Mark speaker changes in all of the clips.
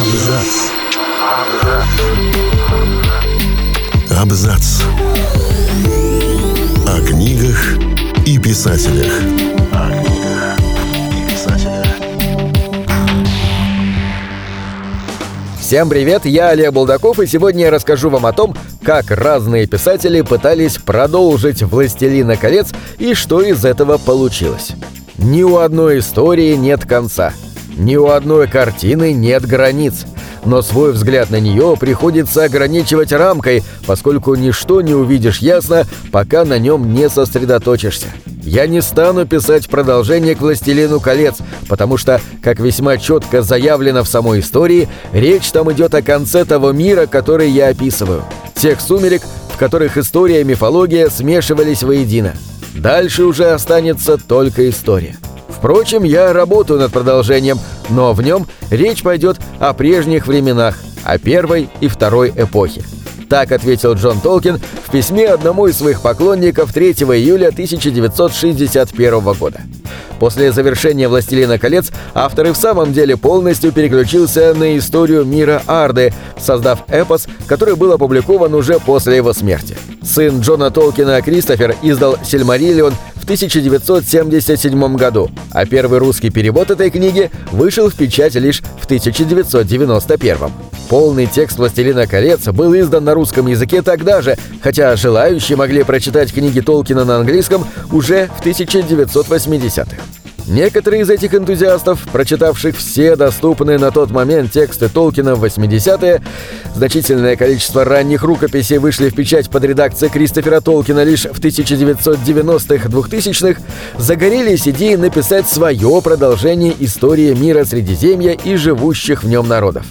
Speaker 1: Абзац. Абзац. О книгах и писателях.
Speaker 2: Всем привет, я Олег Булдаков, и сегодня я расскажу вам о том, как разные писатели пытались продолжить «Властелина колец» и что из этого получилось. Ни у одной истории нет конца. Ни у одной картины нет границ. Но свой взгляд на нее приходится ограничивать рамкой, поскольку ничто не увидишь ясно, пока на нем не сосредоточишься. Я не стану писать продолжение к «Властелину колец», потому что, как весьма четко заявлено в самой истории, речь там идет о конце того мира, который я описываю. Тех сумерек, в которых история и мифология смешивались воедино. Дальше уже останется только история. Впрочем, я работаю над продолжением, но в нем речь пойдет о прежних временах, о первой и второй эпохе. Так ответил Джон Толкин в письме одному из своих поклонников 3 июля 1961 года. После завершения «Властелина колец» автор и в самом деле полностью переключился на историю мира Арды, создав эпос, который был опубликован уже после его смерти. Сын Джона Толкина Кристофер издал «Сильмариллион» в 1977 году, а первый русский перевод этой книги вышел в печать лишь в 1991. Полный текст «Властелина колец» был издан на русском языке тогда же, хотя желающие могли прочитать книги Толкина на английском уже в 1980-х. Некоторые из этих энтузиастов, прочитавших все доступные на тот момент тексты Толкина в 80-е, значительное количество ранних рукописей вышли в печать под редакцией Кристофера Толкина лишь в 1990-х-2000-х, загорелись идеей написать свое продолжение истории мира Средиземья и живущих в нем народов.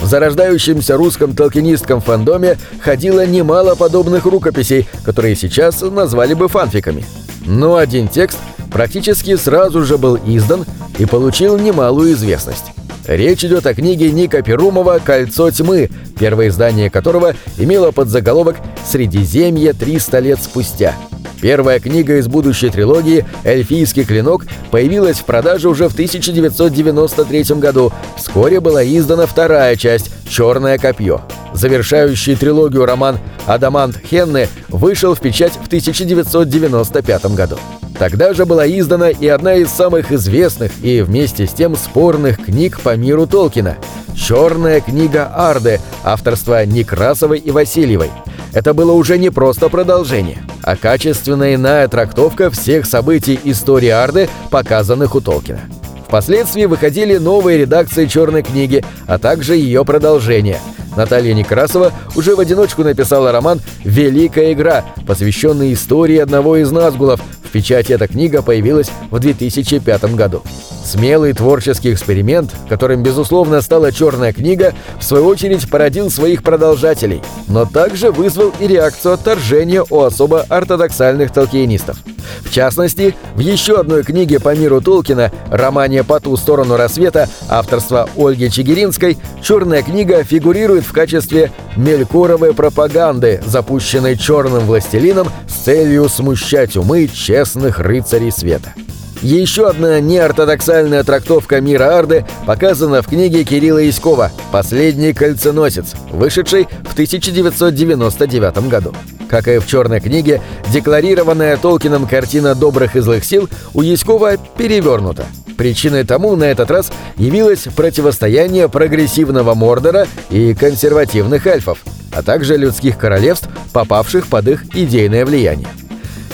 Speaker 2: В зарождающемся русском толкинистском фандоме ходило немало подобных рукописей, которые сейчас назвали бы фанфиками. Но один текст практически сразу же был издан и получил немалую известность. Речь идет о книге Ника Перумова «Кольцо тьмы», первое издание которого имело подзаголовок «Средиземье 300 лет спустя». Первая книга из будущей трилогии «Эльфийский клинок» появилась в продаже уже в 1993 году. Вскоре была издана вторая часть «Черное копье». Завершающий трилогию роман «Адамант Хенны» вышел в печать в 1995 году. Тогда же была издана и одна из самых известных и вместе с тем спорных книг по миру Толкина «Черная книга Арды» авторства Некрасовой и Васильевой. Это было уже не просто продолжение, а качественная иная трактовка всех событий истории Арды, показанных у Толкина. Впоследствии выходили новые редакции «Черной книги», а также ее продолжение. Наталья Некрасова уже в одиночку написала роман «Великая игра», посвященный истории одного из Назгулов. В печати эта книга появилась в 2005 году. Смелый творческий эксперимент, которым, безусловно, стала «Черная книга», в свою очередь породил своих продолжателей, но также вызвал и реакцию отторжения у особо ортодоксальных толкиенистов. В частности, в еще одной книге по миру Толкина, романе «По ту сторону рассвета» авторства Ольги Чигиринской, «Черная книга» фигурирует в качестве мелькоровой пропаганды, запущенной черным властелином с целью смущать умы честных рыцарей света. Еще одна неортодоксальная трактовка мира Арды показана в книге Кирилла Яськова «Последний кольценосец», вышедшей в 1999 году. Как и в «Черной книге», декларированная Толкином картина добрых и злых сил у Яськова перевернута. Причиной тому на этот раз явилось противостояние прогрессивного Мордора и консервативных эльфов, а также людских королевств, попавших под их идейное влияние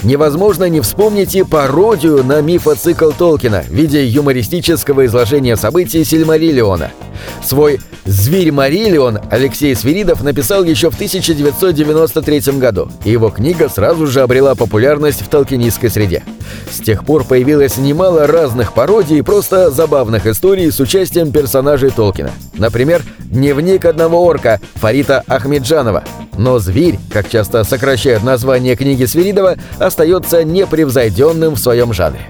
Speaker 2: невозможно не вспомнить и пародию на мифоцикл Толкина в виде юмористического изложения событий Сильмариллиона. Свой «Зверь Мариллион» Алексей Свиридов написал еще в 1993 году, и его книга сразу же обрела популярность в толкинистской среде. С тех пор появилось немало разных пародий и просто забавных историй с участием персонажей Толкина. Например, «Дневник одного орка» Фарита Ахмеджанова. Но «Зверь», как часто сокращают название книги Свиридова, остается непревзойденным в своем жанре.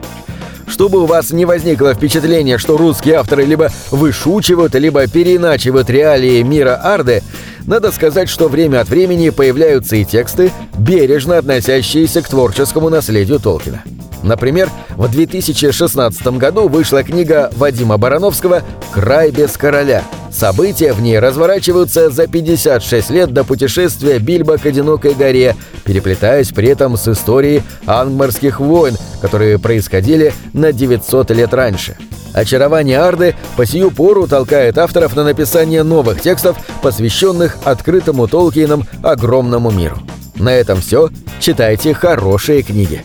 Speaker 2: Чтобы у вас не возникло впечатление, что русские авторы либо вышучивают, либо переиначивают реалии мира Арды, надо сказать, что время от времени появляются и тексты, бережно относящиеся к творческому наследию Толкина. Например, в 2016 году вышла книга Вадима Барановского «Край без короля». События в ней разворачиваются за 56 лет до путешествия Бильбо к одинокой горе, переплетаясь при этом с историей ангмарских войн, которые происходили на 900 лет раньше. Очарование Арды по сию пору толкает авторов на написание новых текстов, посвященных открытому Толкиеном огромному миру. На этом все. Читайте хорошие книги.